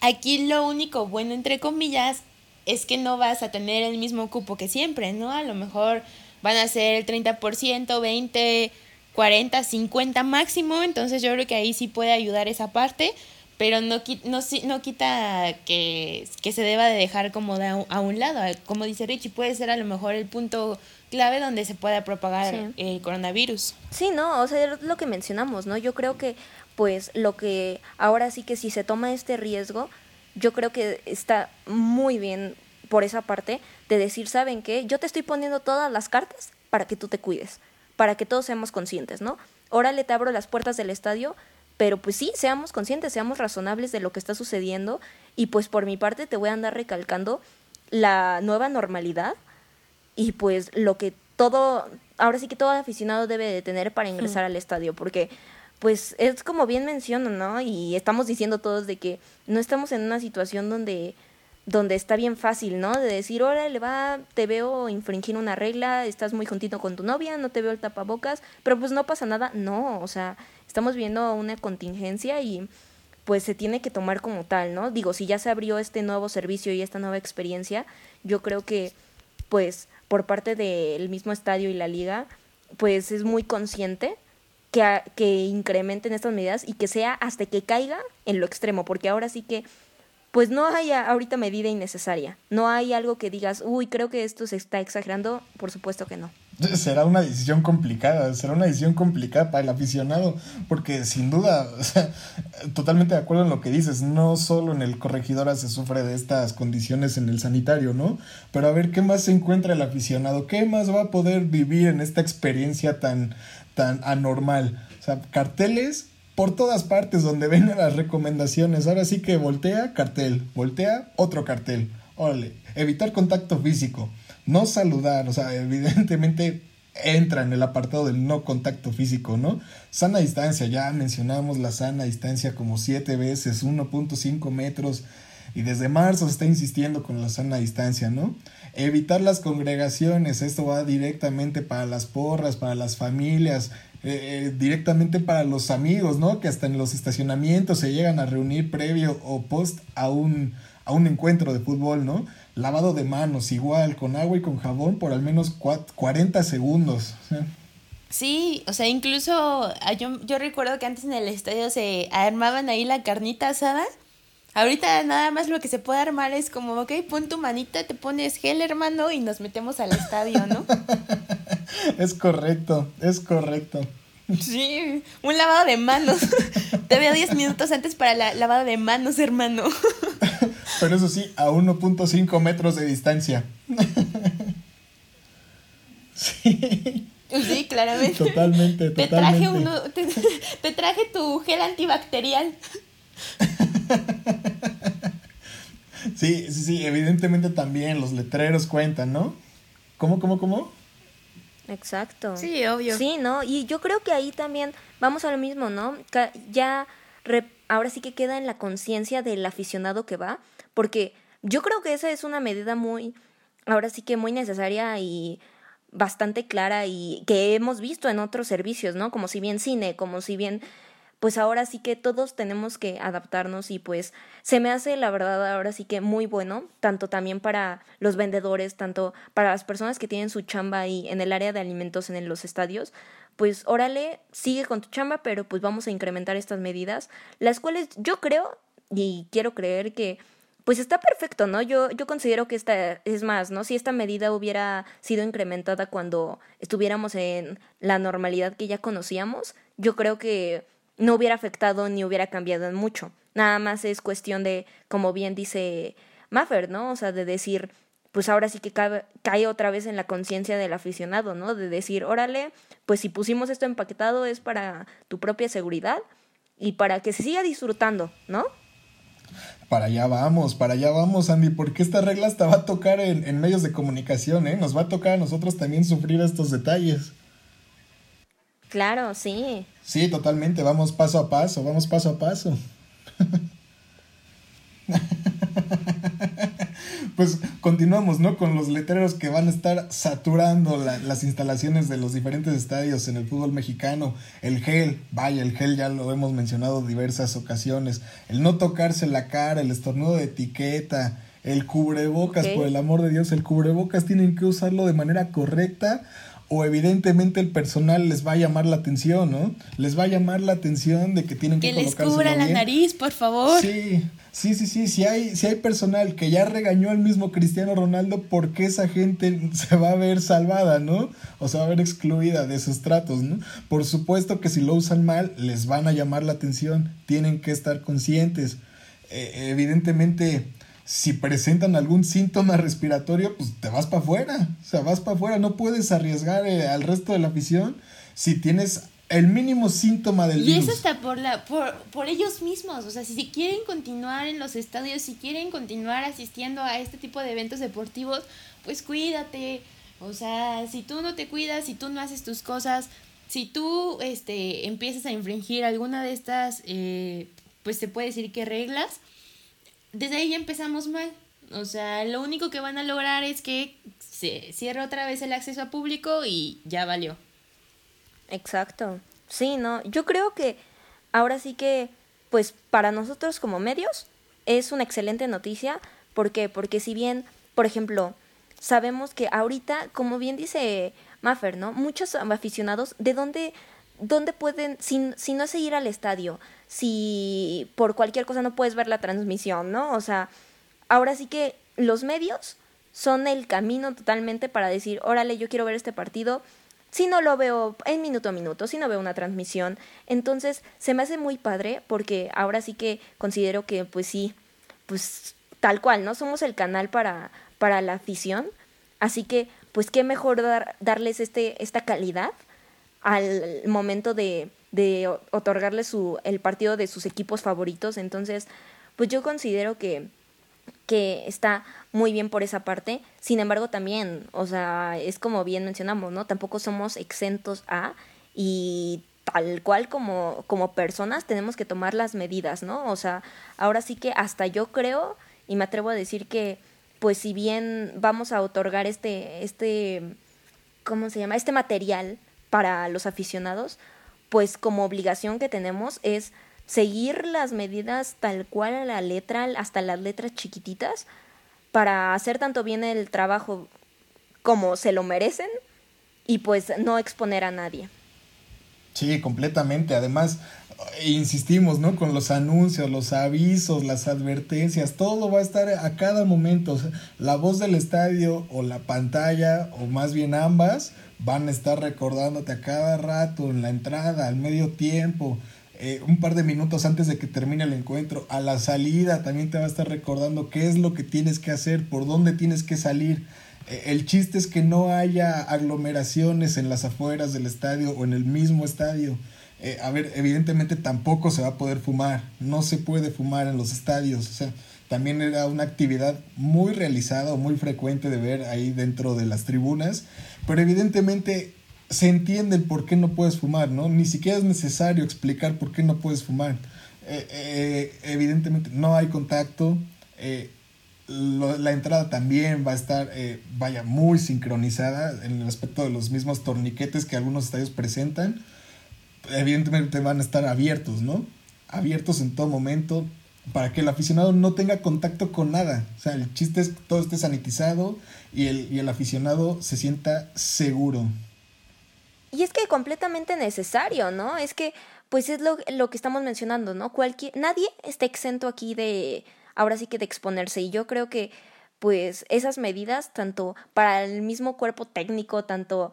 Aquí lo único bueno, entre comillas, es que no vas a tener el mismo cupo que siempre, ¿no? A lo mejor van a ser el 30%, 20, 40, 50 máximo, entonces yo creo que ahí sí puede ayudar esa parte pero no, no, no quita que, se deba de dejar como a un lado. Como dice Richie, puede ser a lo mejor el punto clave donde se pueda propagar el coronavirus. Sí, no, o sea, es lo que mencionamos, ¿no? Yo creo que, pues, lo que ahora sí que si se toma este riesgo, yo creo que está muy bien por esa parte de decir, ¿saben qué? Yo te estoy poniendo todas las cartas para que tú te cuides, para que todos seamos conscientes, ¿no? Órale, te abro las puertas del estadio, pero pues sí, seamos conscientes, seamos razonables de lo que está sucediendo y pues por mi parte te voy a andar recalcando la nueva normalidad y pues lo que todo, ahora sí que todo aficionado debe de tener para ingresar al estadio, porque pues es como bien menciono, ¿no? Y estamos diciendo todos de que no estamos en una situación donde donde está bien fácil, ¿no? De decir, órale, va, te veo infringir una regla, estás muy juntito con tu novia, no te veo el tapabocas, pero pues no pasa nada. No, o sea, estamos viendo una contingencia y pues se tiene que tomar como tal, ¿no? Digo, si ya se abrió este nuevo servicio y esta nueva experiencia, yo creo que pues por parte del mismo estadio y la liga, pues es muy consciente que, que incrementen estas medidas y que sea hasta que caiga en lo extremo, porque ahora sí que pues no hay ahorita medida innecesaria. No hay algo que digas, uy, creo que esto se está exagerando. Por supuesto que no. Será una decisión complicada, será una decisión complicada para el aficionado, porque sin duda, totalmente de acuerdo en lo que dices, no solo en el corregidora se sufre de estas condiciones en el sanitario, ¿no? Pero a ver, ¿qué más se encuentra el aficionado? ¿Qué más va a poder vivir en esta experiencia tan, tan anormal? O sea, carteles por todas partes donde vengan las recomendaciones. Ahora sí que voltea, cartel, voltea, otro cartel. Órale, evitar contacto físico, no saludar, o sea, evidentemente entra en el apartado del no contacto físico, ¿no? Sana distancia, ya mencionamos la sana distancia como siete veces, 1.5 metros, y desde marzo se está insistiendo con la sana distancia, ¿no? Evitar las congregaciones, esto va directamente para las porras, para las familias, eh, eh, directamente para los amigos, ¿no? Que hasta en los estacionamientos se llegan a reunir previo o post a un, a un encuentro de fútbol, ¿no? Lavado de manos igual, con agua y con jabón por al menos 40 segundos. Sí, o sea, incluso ah, yo, yo recuerdo que antes en el estadio se armaban ahí la carnita asada. Ahorita nada más lo que se puede armar es como, ok, pon tu manita, te pones gel, hermano, y nos metemos al estadio, ¿no? es correcto, es correcto. Sí, un lavado de manos. Te veo 10 minutos antes para la lavado de manos, hermano. Pero eso sí, a 1.5 metros de distancia. Sí. Sí, claramente. Totalmente, Te traje, uno, te traje tu gel antibacterial. Sí, sí, sí, evidentemente también los letreros cuentan, ¿no? ¿Cómo, cómo, cómo? Exacto. Sí, obvio. Sí, ¿no? Y yo creo que ahí también vamos a lo mismo, ¿no? Ya ahora sí que queda en la conciencia del aficionado que va, porque yo creo que esa es una medida muy, ahora sí que muy necesaria y bastante clara y que hemos visto en otros servicios, ¿no? Como si bien cine, como si bien pues ahora sí que todos tenemos que adaptarnos y pues se me hace la verdad ahora sí que muy bueno, tanto también para los vendedores, tanto para las personas que tienen su chamba ahí en el área de alimentos en los estadios, pues órale, sigue con tu chamba, pero pues vamos a incrementar estas medidas, las cuales yo creo y quiero creer que pues está perfecto, ¿no? Yo, yo considero que esta es más, ¿no? Si esta medida hubiera sido incrementada cuando estuviéramos en la normalidad que ya conocíamos, yo creo que no hubiera afectado ni hubiera cambiado en mucho. Nada más es cuestión de, como bien dice Maffer, ¿no? O sea, de decir, pues ahora sí que cae, cae otra vez en la conciencia del aficionado, ¿no? De decir, órale, pues si pusimos esto empaquetado es para tu propia seguridad y para que se siga disfrutando, ¿no? Para allá vamos, para allá vamos, Andy, porque esta regla hasta va a tocar en, en medios de comunicación, ¿eh? Nos va a tocar a nosotros también sufrir estos detalles. Claro, sí. Sí, totalmente, vamos paso a paso, vamos paso a paso. pues continuamos, ¿no? Con los letreros que van a estar saturando las instalaciones de los diferentes estadios en el fútbol mexicano. El gel, vaya, el gel ya lo hemos mencionado diversas ocasiones. El no tocarse la cara, el estornudo de etiqueta, el cubrebocas, por el amor de Dios, el cubrebocas tienen que usarlo de manera correcta o evidentemente el personal les va a llamar la atención, ¿no? Les va a llamar la atención de que tienen que, que les cubra la nariz, por favor. Sí, sí, sí, sí. Si hay, si hay personal que ya regañó al mismo Cristiano Ronaldo, ¿por qué esa gente se va a ver salvada, ¿no? O se va a ver excluida de sus tratos, ¿no? Por supuesto que si lo usan mal, les van a llamar la atención. Tienen que estar conscientes. Eh, evidentemente si presentan algún síntoma respiratorio, pues te vas para afuera. O sea, vas para afuera. No puedes arriesgar eh, al resto de la afición si tienes el mínimo síntoma del virus. Y eso está por, la, por, por ellos mismos. O sea, si, si quieren continuar en los estadios, si quieren continuar asistiendo a este tipo de eventos deportivos, pues cuídate. O sea, si tú no te cuidas, si tú no haces tus cosas, si tú este, empiezas a infringir alguna de estas, eh, pues se puede decir que reglas, desde ahí ya empezamos mal. O sea, lo único que van a lograr es que se cierre otra vez el acceso a público y ya valió. Exacto. Sí, no, yo creo que ahora sí que, pues para nosotros como medios es una excelente noticia. ¿Por qué? Porque si bien, por ejemplo, sabemos que ahorita, como bien dice Maffer, ¿no? Muchos aficionados, ¿de dónde, dónde pueden, si, si no es ir al estadio, si por cualquier cosa no puedes ver la transmisión, ¿no? O sea, ahora sí que los medios son el camino totalmente para decir, órale, yo quiero ver este partido. Si no lo veo en minuto a minuto, si no veo una transmisión, entonces se me hace muy padre porque ahora sí que considero que pues sí, pues tal cual, ¿no? Somos el canal para, para la afición, así que pues qué mejor dar, darles este, esta calidad al momento de, de otorgarle su, el partido de sus equipos favoritos. Entonces, pues yo considero que, que está muy bien por esa parte. Sin embargo, también, o sea, es como bien mencionamos, ¿no? Tampoco somos exentos a y tal cual como, como personas tenemos que tomar las medidas, ¿no? O sea, ahora sí que hasta yo creo y me atrevo a decir que, pues si bien vamos a otorgar este, este, ¿cómo se llama? Este material para los aficionados, pues como obligación que tenemos es seguir las medidas tal cual a la letra, hasta las letras chiquititas, para hacer tanto bien el trabajo como se lo merecen y pues no exponer a nadie. Sí, completamente. Además, insistimos, ¿no? Con los anuncios, los avisos, las advertencias, todo va a estar a cada momento. la voz del estadio o la pantalla, o más bien ambas, van a estar recordándote a cada rato, en la entrada, al medio tiempo, eh, un par de minutos antes de que termine el encuentro, a la salida también te va a estar recordando qué es lo que tienes que hacer, por dónde tienes que salir. Eh, el chiste es que no haya aglomeraciones en las afueras del estadio o en el mismo estadio. Eh, a ver, evidentemente tampoco se va a poder fumar, no se puede fumar en los estadios, o sea, también era una actividad muy realizada o muy frecuente de ver ahí dentro de las tribunas, pero evidentemente se entiende por qué no puedes fumar, ¿no? Ni siquiera es necesario explicar por qué no puedes fumar. Eh, eh, evidentemente no hay contacto, la entrada también va a estar, vaya, muy sincronizada en el aspecto de los mismos torniquetes que algunos estadios presentan evidentemente van a estar abiertos, ¿no? Abiertos en todo momento para que el aficionado no tenga contacto con nada. O sea, el chiste es que todo esté sanitizado y el, y el aficionado se sienta seguro. Y es que completamente necesario, ¿no? Es que, pues es lo, lo que estamos mencionando, ¿no? Cualquier, nadie está exento aquí de, ahora sí que de exponerse. Y yo creo que, pues, esas medidas, tanto para el mismo cuerpo técnico, tanto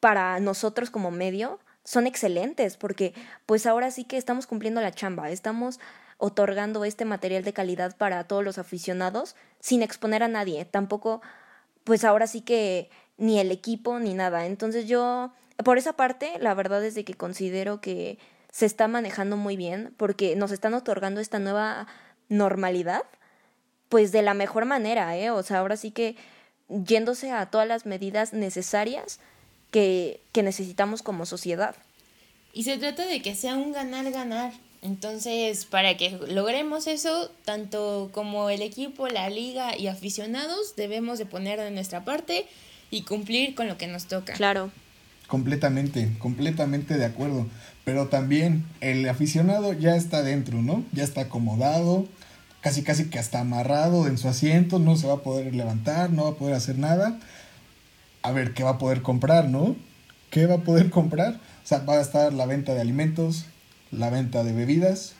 para nosotros como medio, son excelentes porque pues ahora sí que estamos cumpliendo la chamba, estamos otorgando este material de calidad para todos los aficionados sin exponer a nadie, tampoco pues ahora sí que ni el equipo ni nada. Entonces yo, por esa parte, la verdad es de que considero que se está manejando muy bien porque nos están otorgando esta nueva normalidad, pues de la mejor manera, ¿eh? O sea, ahora sí que yéndose a todas las medidas necesarias que, que necesitamos como sociedad. Y se trata de que sea un ganar-ganar. Entonces, para que logremos eso, tanto como el equipo, la liga y aficionados, debemos de poner de nuestra parte y cumplir con lo que nos toca. Claro. Completamente, completamente de acuerdo. Pero también el aficionado ya está dentro, ¿no? Ya está acomodado, casi casi que hasta amarrado en su asiento, no se va a poder levantar, no va a poder hacer nada. A ver, ¿qué va a poder comprar, no? ¿Qué va a poder comprar? O sea, va a estar la venta de alimentos, la venta de bebidas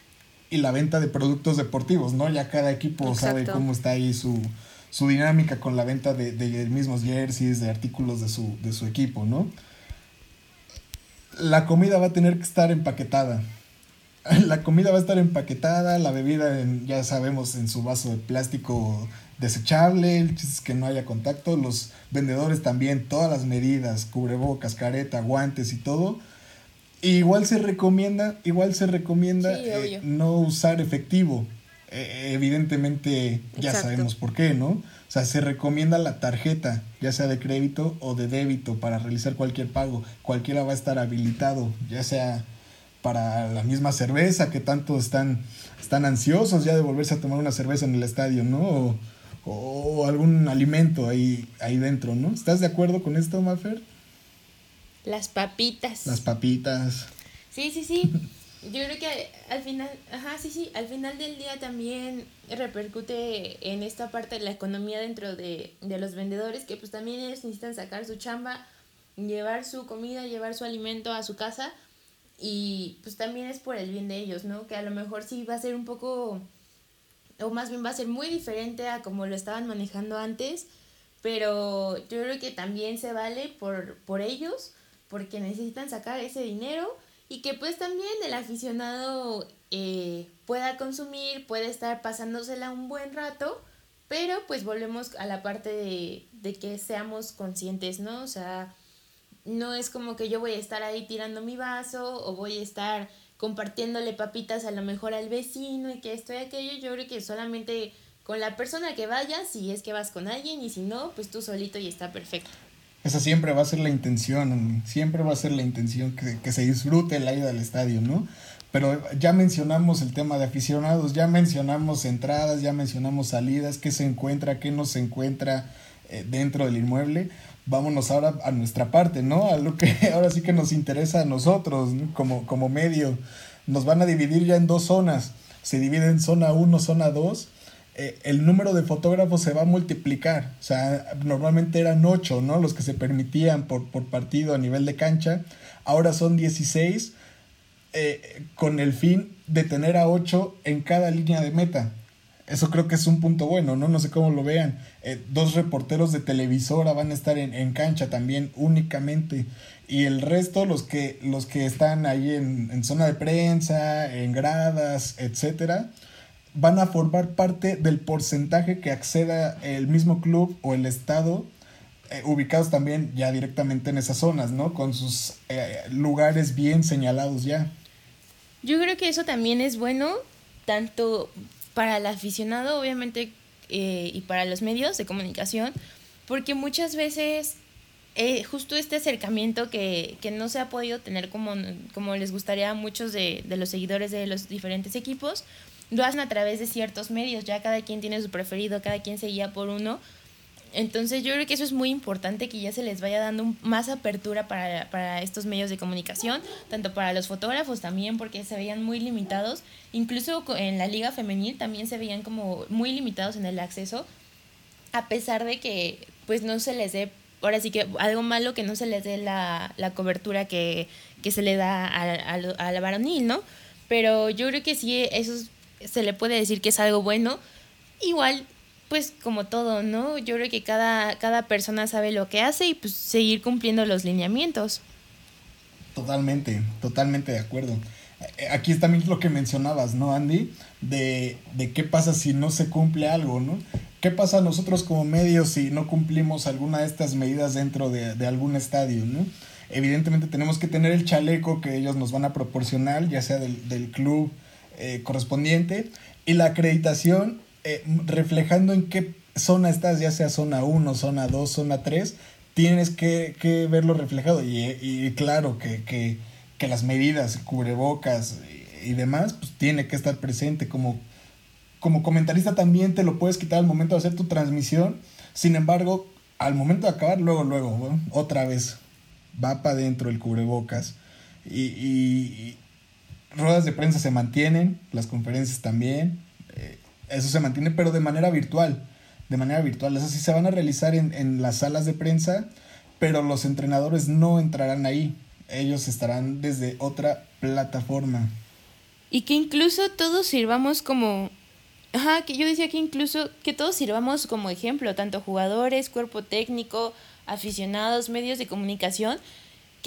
y la venta de productos deportivos, ¿no? Ya cada equipo sabe cómo está ahí su, su dinámica con la venta de, de, mismos jerseys, de artículos de su, de su equipo, ¿no? La comida va a tener que estar empaquetada. La comida va a estar empaquetada, la bebida, ya sabemos, en su vaso de plástico desechable, el chiste es que no haya contacto, los vendedores también, todas las medidas, cubrebocas, careta, guantes y todo, Igual se recomienda, igual se recomienda eh, no usar efectivo. Eh, evidentemente ya sabemos por qué, ¿no? O sea, se recomienda la tarjeta, ya sea de crédito o de débito, para realizar cualquier pago. Cualquiera va a estar habilitado, ya sea para la misma cerveza, que tanto están, están ansiosos ya de volverse a tomar una cerveza en el estadio, ¿no? O, o algún alimento ahí, ahí dentro, ¿no? ¿Estás de acuerdo con esto, Mafer? Las papitas. Las papitas. Sí, sí, sí. Yo creo que al final, ajá, sí, sí, al final del día también repercute en esta parte de la economía dentro de, de los vendedores, que pues también ellos necesitan sacar su chamba, llevar su comida, llevar su alimento a su casa y pues también es por el bien de ellos, ¿no? Que a lo mejor sí va a ser un poco, o más bien va a ser muy diferente a como lo estaban manejando antes, pero yo creo que también se vale por, por ellos porque necesitan sacar ese dinero y que pues también el aficionado eh, pueda consumir, puede estar pasándosela un buen rato, pero pues volvemos a la parte de, de que seamos conscientes, ¿no? O sea, no es como que yo voy a estar ahí tirando mi vaso o voy a estar compartiéndole papitas a lo mejor al vecino y que esto y aquello, yo creo que solamente con la persona que vaya, si es que vas con alguien y si no, pues tú solito y está perfecto. Esa siempre va a ser la intención, siempre va a ser la intención que, se disfrute la ida al estadio, ¿no? Pero ya mencionamos el tema de aficionados, ya mencionamos entradas, ya mencionamos salidas, qué se encuentra, qué no se encuentra eh, dentro del inmueble. Vámonos ahora a nuestra parte, ¿no? A lo que ahora sí que nos interesa a nosotros, como, como medio. Nos van a dividir ya en dos zonas. Se divide en zona 1, zona 2 eh, el número de fotógrafos se va a multiplicar. O sea, normalmente eran 8, ¿no? Los que se permitían por, por partido a nivel de cancha. Ahora son 16 eh, con el fin de tener a 8 en cada línea de meta. Eso creo que es un punto bueno, ¿no? No sé cómo lo vean. Eh, dos reporteros de televisora van a estar en, en, cancha también únicamente. Y el resto, los que, los que están ahí en, en zona de prensa, en gradas, etcétera, van a formar parte del porcentaje que acceda el mismo club o el estado eh, ubicados también ya directamente en esas zonas, ¿no? Con sus eh, lugares bien señalados ya. Yo creo que eso también es bueno, tanto para el aficionado, obviamente, eh, y para los medios de comunicación, porque muchas veces justo este acercamiento que, que, no se ha podido tener como, como les gustaría a muchos de, de los seguidores de los diferentes equipos, lo hacen a través de ciertos medios, ya cada quien tiene su preferido, cada quien se guía por uno. Entonces yo creo que eso es muy importante que ya se les vaya dando más apertura para, para, estos medios de comunicación, tanto para los fotógrafos también, porque se veían muy limitados, incluso en la liga femenil también se veían como muy limitados en el acceso, a pesar de que pues no se les dé, ahora sí que algo malo que no se les dé la, la cobertura que, que se le da a, a, la varonil, ¿no? Pero yo creo que sí, esos se le puede decir que es algo bueno. Igual, pues como todo, ¿no? Yo creo que cada, cada persona sabe lo que hace y pues seguir cumpliendo los lineamientos. Totalmente, totalmente de acuerdo. Eh, aquí es también lo que mencionabas, ¿no, Andy? De, de qué pasa si no se cumple algo, ¿no? ¿qué pasa a nosotros como medios si no cumplimos alguna de estas medidas dentro de, de algún estadio, ¿no? Evidentemente tenemos que tener el chaleco que ellos nos van a proporcionar, ya sea del, del club eh, correspondiente, y la acreditación eh, reflejando en qué zona estás, ya sea zona 1, zona 2, zona 3, tienes que, que verlo reflejado. Y, y claro que, que, que, las medidas, cubrebocas y, demás, pues tiene que estar presente como, como comentarista también te lo puedes quitar al momento de hacer tu transmisión. Sin embargo, al momento de acabar, luego, luego, otra vez va para adentro el cubrebocas. Y, ruedas de prensa se mantienen, las conferencias también. Eh, eso se mantiene, pero de manera virtual. De manera virtual. Eso sí se van a realizar en, en las salas de prensa, pero los entrenadores no entrarán ahí. Ellos estarán desde otra plataforma. Y que incluso todos sirvamos como Ajá, que yo decía que incluso que todos sirvamos como ejemplo, tanto jugadores, cuerpo técnico, aficionados, medios de comunicación,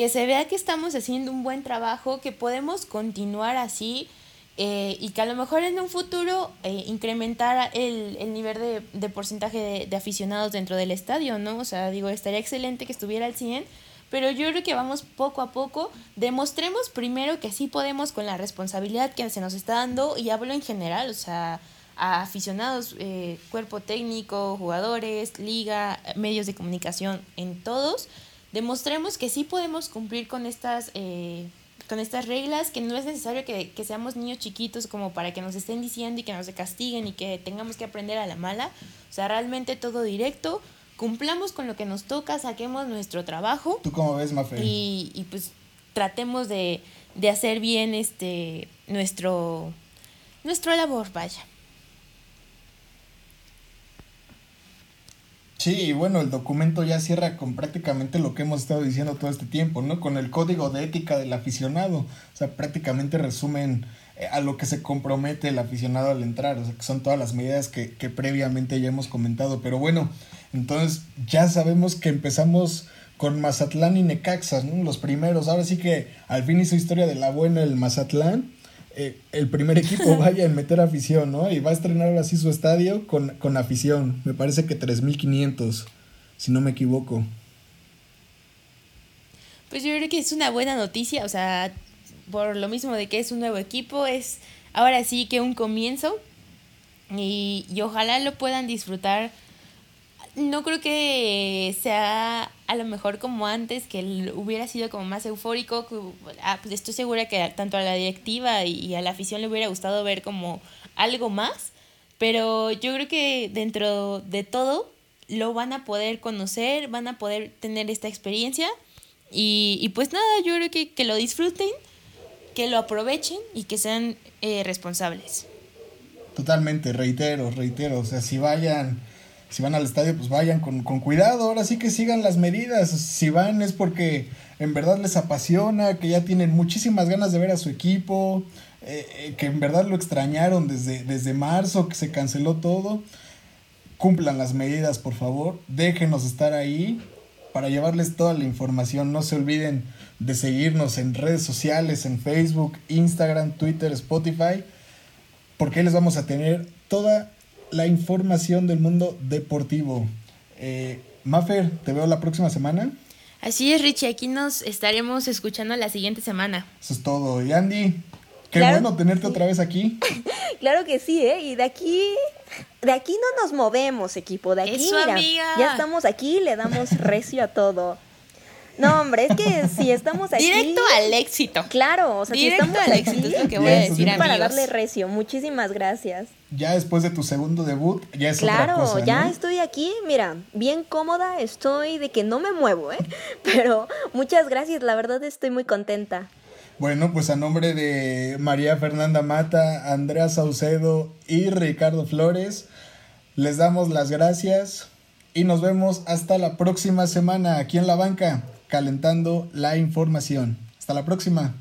que se vea que estamos haciendo un buen trabajo, que podemos continuar así eh, y que a lo mejor en un futuro eh, incrementar el, el nivel de, porcentaje de, de, aficionados dentro del estadio, ¿no? O sea, digo, estaría excelente que estuviera al 100, pero yo creo que vamos poco a poco, demostremos primero que sí podemos con la responsabilidad que se nos está dando y hablo en general, o sea a aficionados, eh, cuerpo técnico, jugadores, liga, medios de comunicación, en todos, demostremos que sí podemos cumplir con estas, eh, con estas reglas, que no es necesario que, que, seamos niños chiquitos como para que nos estén diciendo y que nos castiguen y que tengamos que aprender a la mala. O sea, realmente todo directo, cumplamos con lo que nos toca, saquemos nuestro trabajo. ¿Tú cómo ves, Mafe? Y, y pues tratemos de, de hacer bien este nuestro, nuestro labor, vaya. Sí, bueno, el documento ya cierra con prácticamente lo que hemos estado diciendo todo este tiempo, ¿no? Con el código de ética del aficionado. O sea, prácticamente resumen eh, a lo que se compromete el aficionado al entrar. O sea, que son todas las medidas que, previamente ya hemos comentado. Pero bueno, entonces ya sabemos que empezamos con Mazatlán y Necaxa, ¿no? Los primeros. Ahora sí que al fin hizo historia de la buena el Mazatlán eh, el primer equipo vaya en meter afición, ¿no? Y va a estrenar así su estadio con, con afición. Me parece que 3.500, si no me equivoco. Pues yo creo que es una buena noticia, o sea, por lo mismo de que es un nuevo equipo, es ahora sí que un comienzo y, y ojalá lo puedan disfrutar no creo que sea a lo mejor como antes, que hubiera sido como más eufórico. Ah, pues estoy segura que tanto a la directiva y a la afición le hubiera gustado ver como algo más. Pero yo creo que dentro de todo lo van a poder conocer, van a poder tener esta experiencia. Y, y pues nada, yo creo que, que lo disfruten, que lo aprovechen y que sean eh, responsables. Totalmente, reitero, reitero. O sea, si vayan si van al estadio, pues vayan con, con, cuidado, ahora sí que sigan las medidas. Si van es porque en verdad les apasiona, que ya tienen muchísimas ganas de ver a su equipo, eh, que en verdad lo extrañaron desde, desde marzo, que se canceló todo. Cumplan las medidas, por favor, déjenos estar ahí para llevarles toda la información. No se olviden de seguirnos en redes sociales, en Facebook, Instagram, Twitter, Spotify, porque ahí les vamos a tener toda la información del mundo deportivo. Eh, Maffer, te veo la próxima semana. Así es, Richie, aquí nos estaremos escuchando la siguiente semana. Eso es todo. Y Andy, qué claro, bueno tenerte otra vez aquí. claro que sí, ¿eh? Y de aquí, de aquí no nos movemos, equipo. De aquí, Eso, mira, amiga. ya estamos aquí, le damos recio a todo. No, hombre, es que si estamos aquí. Directo al éxito. Claro, o sea, Directo si estamos al aquí, éxito es lo que voy a decir, amigos. Para darle recio. Muchísimas gracias. Ya después de tu segundo debut, ya es claro, otra cosa. ya ¿no? estoy aquí, mira, bien cómoda, estoy de que no me muevo, ¿eh? Pero muchas gracias, la verdad estoy muy contenta. Bueno, pues a nombre de María Fernanda Mata, Andrea Saucedo y Ricardo Flores, les damos las gracias y nos vemos hasta la próxima semana aquí en la banca calentando la información. Hasta la próxima.